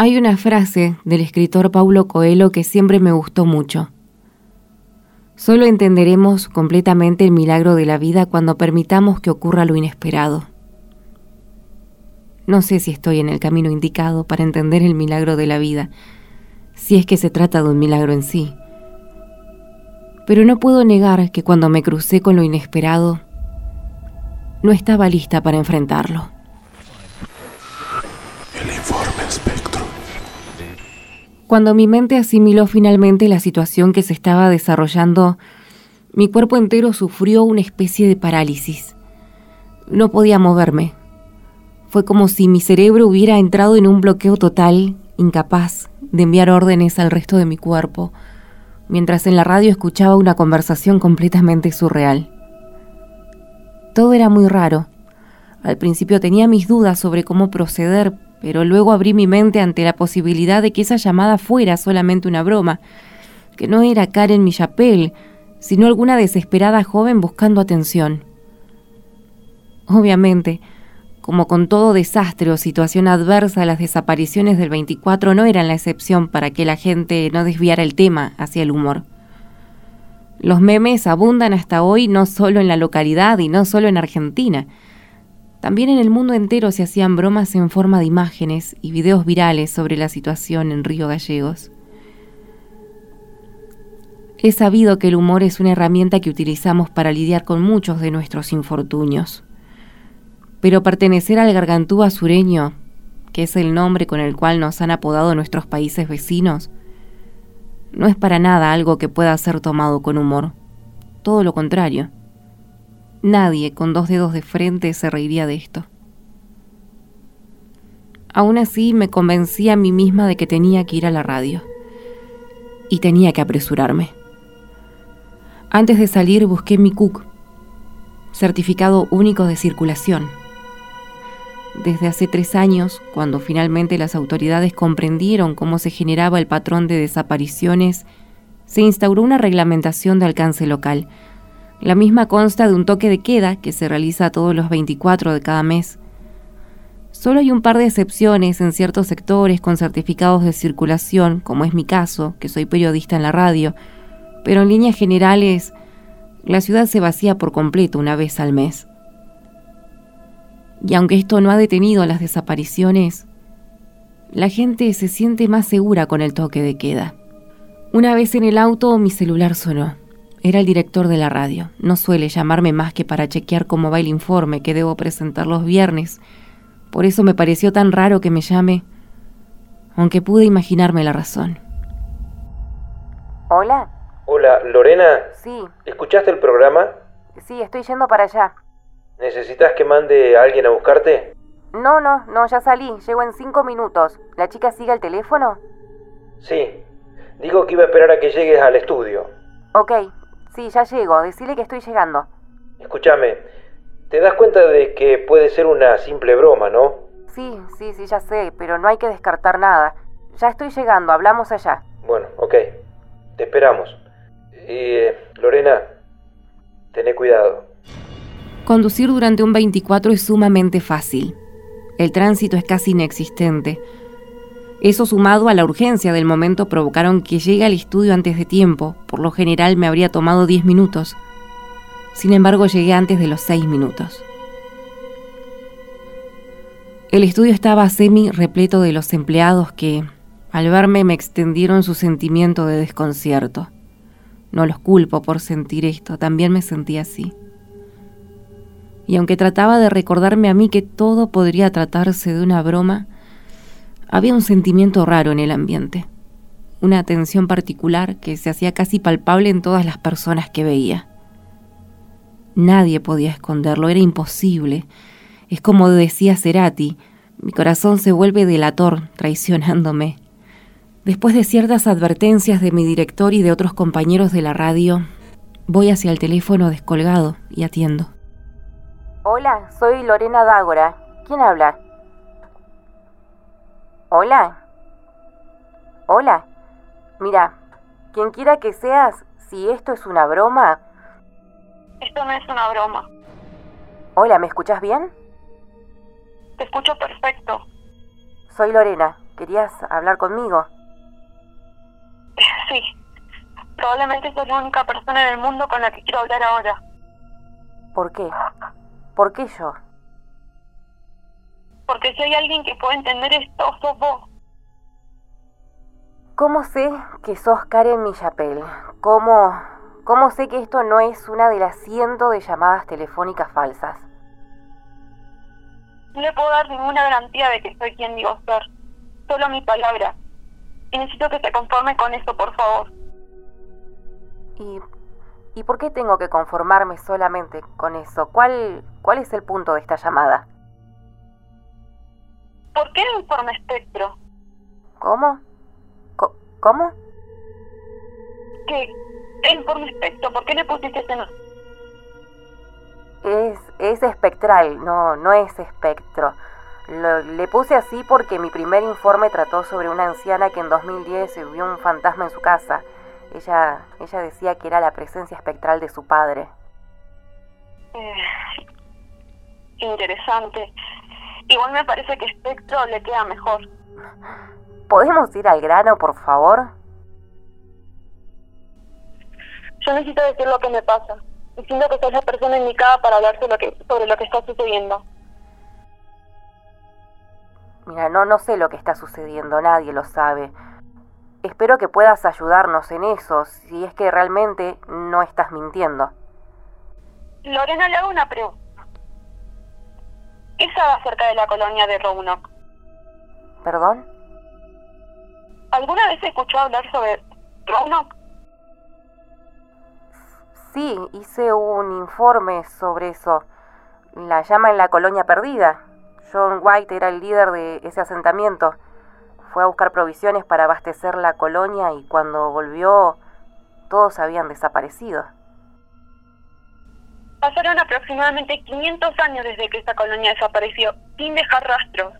Hay una frase del escritor Paulo Coelho que siempre me gustó mucho. Solo entenderemos completamente el milagro de la vida cuando permitamos que ocurra lo inesperado. No sé si estoy en el camino indicado para entender el milagro de la vida, si es que se trata de un milagro en sí. Pero no puedo negar que cuando me crucé con lo inesperado, no estaba lista para enfrentarlo. Cuando mi mente asimiló finalmente la situación que se estaba desarrollando, mi cuerpo entero sufrió una especie de parálisis. No podía moverme. Fue como si mi cerebro hubiera entrado en un bloqueo total, incapaz de enviar órdenes al resto de mi cuerpo, mientras en la radio escuchaba una conversación completamente surreal. Todo era muy raro. Al principio tenía mis dudas sobre cómo proceder, pero luego abrí mi mente ante la posibilidad de que esa llamada fuera solamente una broma, que no era Karen Millapel, sino alguna desesperada joven buscando atención. Obviamente, como con todo desastre o situación adversa, las desapariciones del 24 no eran la excepción para que la gente no desviara el tema hacia el humor. Los memes abundan hasta hoy no solo en la localidad y no solo en Argentina. También en el mundo entero se hacían bromas en forma de imágenes y videos virales sobre la situación en Río Gallegos. He sabido que el humor es una herramienta que utilizamos para lidiar con muchos de nuestros infortunios. Pero pertenecer al gargantúa sureño, que es el nombre con el cual nos han apodado nuestros países vecinos, no es para nada algo que pueda ser tomado con humor. Todo lo contrario. Nadie con dos dedos de frente se reiría de esto. Aún así me convencí a mí misma de que tenía que ir a la radio. Y tenía que apresurarme. Antes de salir busqué mi CUC, certificado único de circulación desde hace tres años, cuando finalmente las autoridades comprendieron cómo se generaba el patrón de desapariciones, se instauró una reglamentación de alcance local. La misma consta de un toque de queda que se realiza todos los 24 de cada mes. Solo hay un par de excepciones en ciertos sectores con certificados de circulación, como es mi caso, que soy periodista en la radio, pero en líneas generales, la ciudad se vacía por completo una vez al mes. Y aunque esto no ha detenido las desapariciones, la gente se siente más segura con el toque de queda. Una vez en el auto mi celular sonó. Era el director de la radio. No suele llamarme más que para chequear cómo va el informe que debo presentar los viernes. Por eso me pareció tan raro que me llame, aunque pude imaginarme la razón. Hola. Hola, Lorena. Sí. ¿Escuchaste el programa? Sí, estoy yendo para allá. ¿Necesitas que mande a alguien a buscarte? No, no, no, ya salí. Llego en cinco minutos. ¿La chica sigue al teléfono? Sí. Digo que iba a esperar a que llegues al estudio. Ok. Sí, ya llego. Decile que estoy llegando. Escúchame. Te das cuenta de que puede ser una simple broma, ¿no? Sí, sí, sí, ya sé, pero no hay que descartar nada. Ya estoy llegando, hablamos allá. Bueno, ok. Te esperamos. Y, eh, Lorena, tené cuidado. Conducir durante un 24 es sumamente fácil. El tránsito es casi inexistente. Eso sumado a la urgencia del momento provocaron que llegue al estudio antes de tiempo. Por lo general me habría tomado 10 minutos. Sin embargo, llegué antes de los 6 minutos. El estudio estaba semi repleto de los empleados que, al verme, me extendieron su sentimiento de desconcierto. No los culpo por sentir esto, también me sentí así y aunque trataba de recordarme a mí que todo podría tratarse de una broma, había un sentimiento raro en el ambiente, una tensión particular que se hacía casi palpable en todas las personas que veía. Nadie podía esconderlo, era imposible. Es como decía Cerati, mi corazón se vuelve delator, traicionándome. Después de ciertas advertencias de mi director y de otros compañeros de la radio, voy hacia el teléfono descolgado y atiendo. Hola, soy Lorena Dágora. ¿Quién habla? Hola. Hola. Mira, quien quiera que seas, si esto es una broma... Esto no es una broma. Hola, ¿me escuchas bien? Te escucho perfecto. Soy Lorena. ¿Querías hablar conmigo? Sí. Probablemente sos la única persona en el mundo con la que quiero hablar ahora. ¿Por qué? ¿Por qué yo? Porque si hay alguien que puede entender esto, sos vos. ¿Cómo sé que sos Karen Millapel? ¿Cómo, ¿Cómo sé que esto no es una de las cientos de llamadas telefónicas falsas? No le puedo dar ninguna garantía de que soy quien digo ser. Solo mi palabra. Y necesito que se conforme con eso, por favor. ¿Y, ¿Y por qué tengo que conformarme solamente con eso? ¿Cuál, ¿Cuál es el punto de esta llamada? ¿Por qué el informe espectro? ¿Cómo? Co- ¿Cómo? ¿Qué? El informe espectro, ¿por qué le pusiste ese nombre? Es, es espectral, no, no es espectro. Lo- le puse así porque mi primer informe trató sobre una anciana que en 2010 se vio un fantasma en su casa. Ella, ella decía que era la presencia espectral de su padre. Eh, interesante. Igual me parece que espectro le queda mejor. ¿Podemos ir al grano, por favor? Yo necesito decir lo que me pasa. Y siento que sos la persona indicada para hablar sobre lo que, sobre lo que está sucediendo. Mira, no, no sé lo que está sucediendo, nadie lo sabe. Espero que puedas ayudarnos en eso, si es que realmente no estás mintiendo. Lorena, le hago una pregunta. ¿Qué sabe acerca de la colonia de Roanoke? ¿Perdón? ¿Alguna vez escuchó hablar sobre Roanoke? Sí, hice un informe sobre eso. La llaman la colonia perdida. John White era el líder de ese asentamiento. Fue a buscar provisiones para abastecer la colonia y cuando volvió todos habían desaparecido. Pasaron aproximadamente 500 años desde que esa colonia desapareció, sin dejar rastros.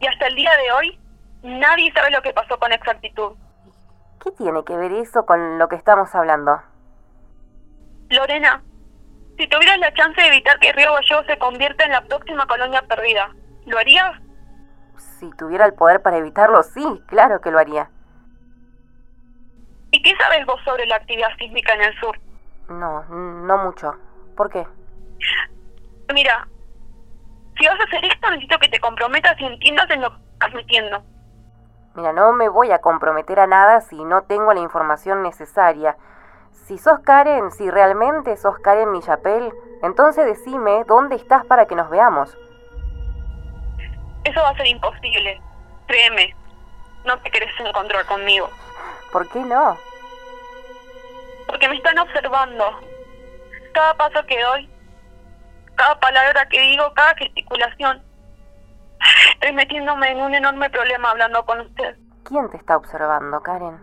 Y hasta el día de hoy, nadie sabe lo que pasó con exactitud. ¿Qué tiene que ver eso con lo que estamos hablando? Lorena, si tuvieras la chance de evitar que Río Gallego se convierta en la próxima colonia perdida, ¿lo harías? Si tuviera el poder para evitarlo, sí, claro que lo haría. ¿Y qué sabes vos sobre la actividad sísmica en el sur? No, no mucho. ¿Por qué? Mira, si vas a hacer esto, necesito que te comprometas y entiendas en lo que estás metiendo. Mira, no me voy a comprometer a nada si no tengo la información necesaria. Si sos Karen, si realmente sos Karen Millapel, entonces decime dónde estás para que nos veamos. Eso va a ser imposible. Créeme, no te querés encontrar conmigo. ¿Por qué no? Porque me están observando. Cada paso que doy, cada palabra que digo, cada gesticulación. Estoy metiéndome en un enorme problema hablando con usted. ¿Quién te está observando, Karen?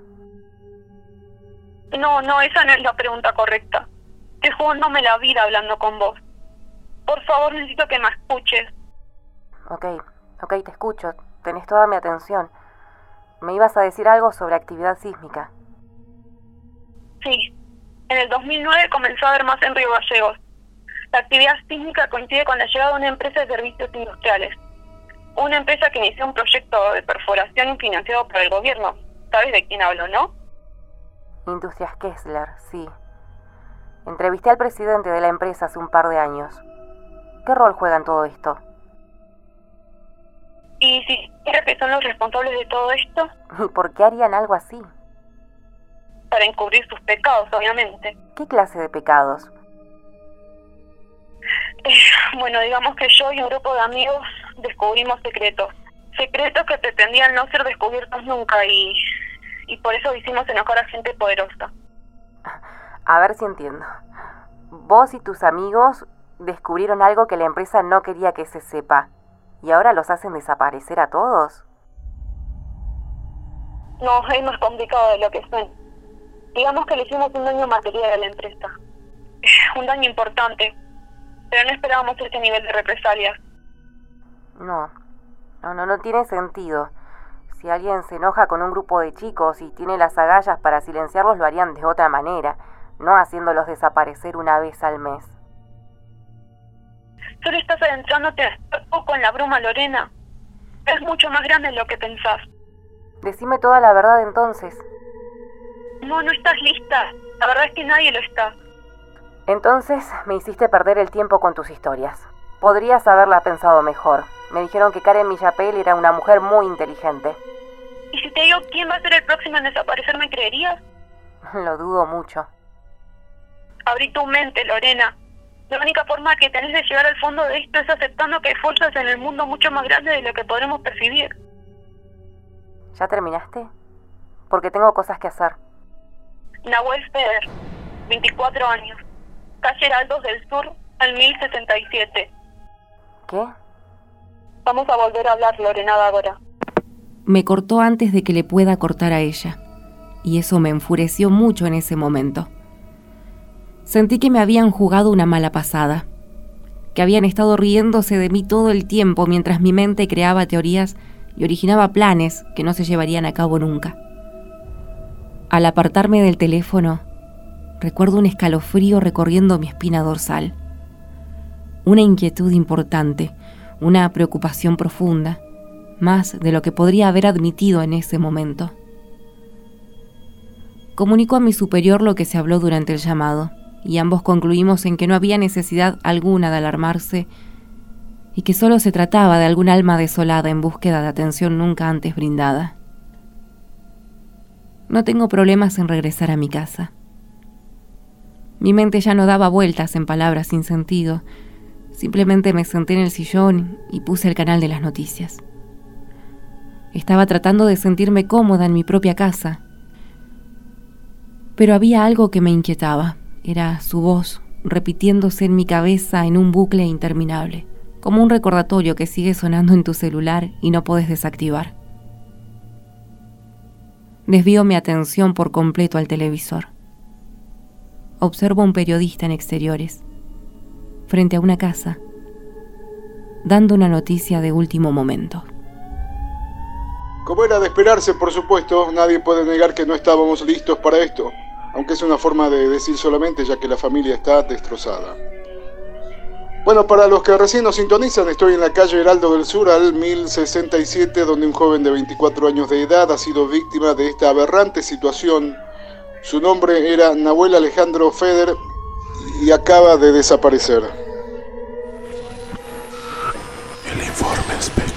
No, no, esa no es la pregunta correcta. Estoy jugándome la vida hablando con vos. Por favor, necesito que me escuches. Ok, ok, te escucho. Tenés toda mi atención. Me ibas a decir algo sobre actividad sísmica. Sí, en el 2009 comenzó a haber más en Río Gallegos. La actividad sísmica coincide con la llegada de una empresa de servicios industriales. Una empresa que inició un proyecto de perforación financiado por el gobierno. ¿Sabes de quién hablo, no? Industrias Kessler, sí. Entrevisté al presidente de la empresa hace un par de años. ¿Qué rol juega en todo esto? Y si crees que son los responsables de todo esto, ¿Y por qué harían algo así? Para encubrir sus pecados, obviamente. ¿Qué clase de pecados? Eh, bueno, digamos que yo y un grupo de amigos descubrimos secretos. Secretos que pretendían no ser descubiertos nunca y, y por eso hicimos enojar a gente poderosa. A ver si entiendo. Vos y tus amigos descubrieron algo que la empresa no quería que se sepa. ¿Y ahora los hacen desaparecer a todos? No, es más complicado de lo que suena. Digamos que le hicimos un daño material a la empresa. Un daño importante. Pero no esperábamos este nivel de represalias. No, no, no, no tiene sentido. Si alguien se enoja con un grupo de chicos y tiene las agallas para silenciarlos, lo harían de otra manera, no haciéndolos desaparecer una vez al mes. Solo estás adentrándote poco en la bruma, Lorena. Es mucho más grande de lo que pensás. Decime toda la verdad entonces. No, no estás lista. La verdad es que nadie lo está. Entonces me hiciste perder el tiempo con tus historias. Podrías haberla pensado mejor. Me dijeron que Karen Millapel era una mujer muy inteligente. ¿Y si te digo quién va a ser el próximo en desaparecer, me creerías? Lo dudo mucho. Abrí tu mente, Lorena. La única forma que tenés de llegar al fondo de esto es aceptando que hay fuerzas en el mundo mucho más grandes de lo que podremos percibir. ¿Ya terminaste? Porque tengo cosas que hacer. Nahuel Feder, 24 años. Calle Heraldos del Sur, al 1067. ¿Qué? Vamos a volver a hablar, Lorena ahora. Me cortó antes de que le pueda cortar a ella, y eso me enfureció mucho en ese momento. Sentí que me habían jugado una mala pasada, que habían estado riéndose de mí todo el tiempo mientras mi mente creaba teorías y originaba planes que no se llevarían a cabo nunca. Al apartarme del teléfono, recuerdo un escalofrío recorriendo mi espina dorsal, una inquietud importante, una preocupación profunda, más de lo que podría haber admitido en ese momento. Comunico a mi superior lo que se habló durante el llamado y ambos concluimos en que no había necesidad alguna de alarmarse y que solo se trataba de algún alma desolada en búsqueda de atención nunca antes brindada. No tengo problemas en regresar a mi casa. Mi mente ya no daba vueltas en palabras sin sentido, simplemente me senté en el sillón y puse el canal de las noticias. Estaba tratando de sentirme cómoda en mi propia casa, pero había algo que me inquietaba. Era su voz repitiéndose en mi cabeza en un bucle interminable, como un recordatorio que sigue sonando en tu celular y no puedes desactivar. Desvío mi atención por completo al televisor. Observo a un periodista en exteriores, frente a una casa, dando una noticia de último momento. Como era de esperarse, por supuesto, nadie puede negar que no estábamos listos para esto aunque es una forma de decir solamente ya que la familia está destrozada. Bueno, para los que recién nos sintonizan, estoy en la calle Heraldo del Sur al 1067, donde un joven de 24 años de edad ha sido víctima de esta aberrante situación. Su nombre era Nahuel Alejandro Feder y acaba de desaparecer. El informe espectro.